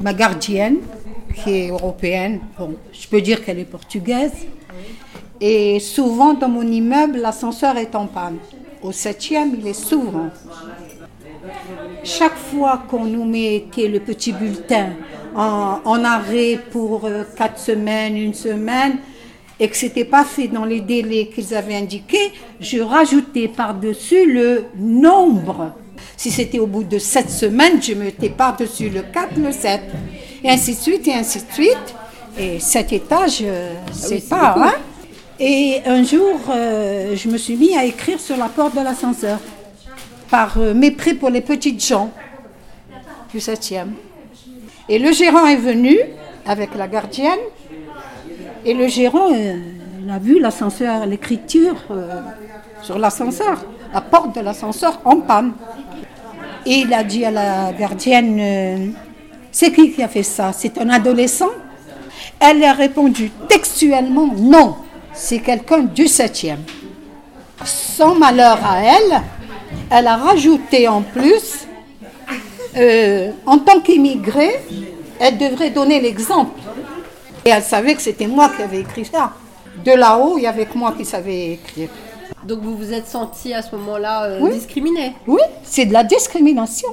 ma gardienne, qui est européenne, bon, je peux dire qu'elle est portugaise. Et souvent dans mon immeuble, l'ascenseur est en panne. Au septième, il est souvent. Chaque fois qu'on nous mettait le petit bulletin en, arrêt pour euh, quatre semaines, une semaine, et que ce n'était pas fait dans les délais qu'ils avaient indiqués, je rajoutais par-dessus le nombre. Si c'était au bout de sept semaines, je mettais par-dessus le 4, le 7. Et ainsi de suite, et ainsi de suite. Et cet étage, euh, ah c'est pas. Hein et un jour, euh, je me suis mis à écrire sur la porte de l'ascenseur, par euh, mépris pour les petites gens du 7e. Et le gérant est venu avec la gardienne et le gérant, euh, il a vu l'ascenseur, l'écriture euh, sur l'ascenseur, la porte de l'ascenseur en panne. Et il a dit à la gardienne, euh, c'est qui qui a fait ça? C'est un adolescent? Elle a répondu textuellement, non, c'est quelqu'un du 7e. Sans malheur à elle, elle a rajouté en plus, en tant qu'immigrée, elle devrait donner l'exemple. Et elle savait que c'était moi qui avais écrit ça. De là-haut, il y avait que moi qui savais écrire. Donc vous vous êtes senti à ce moment-là euh, discriminé Oui, c'est de la discrimination.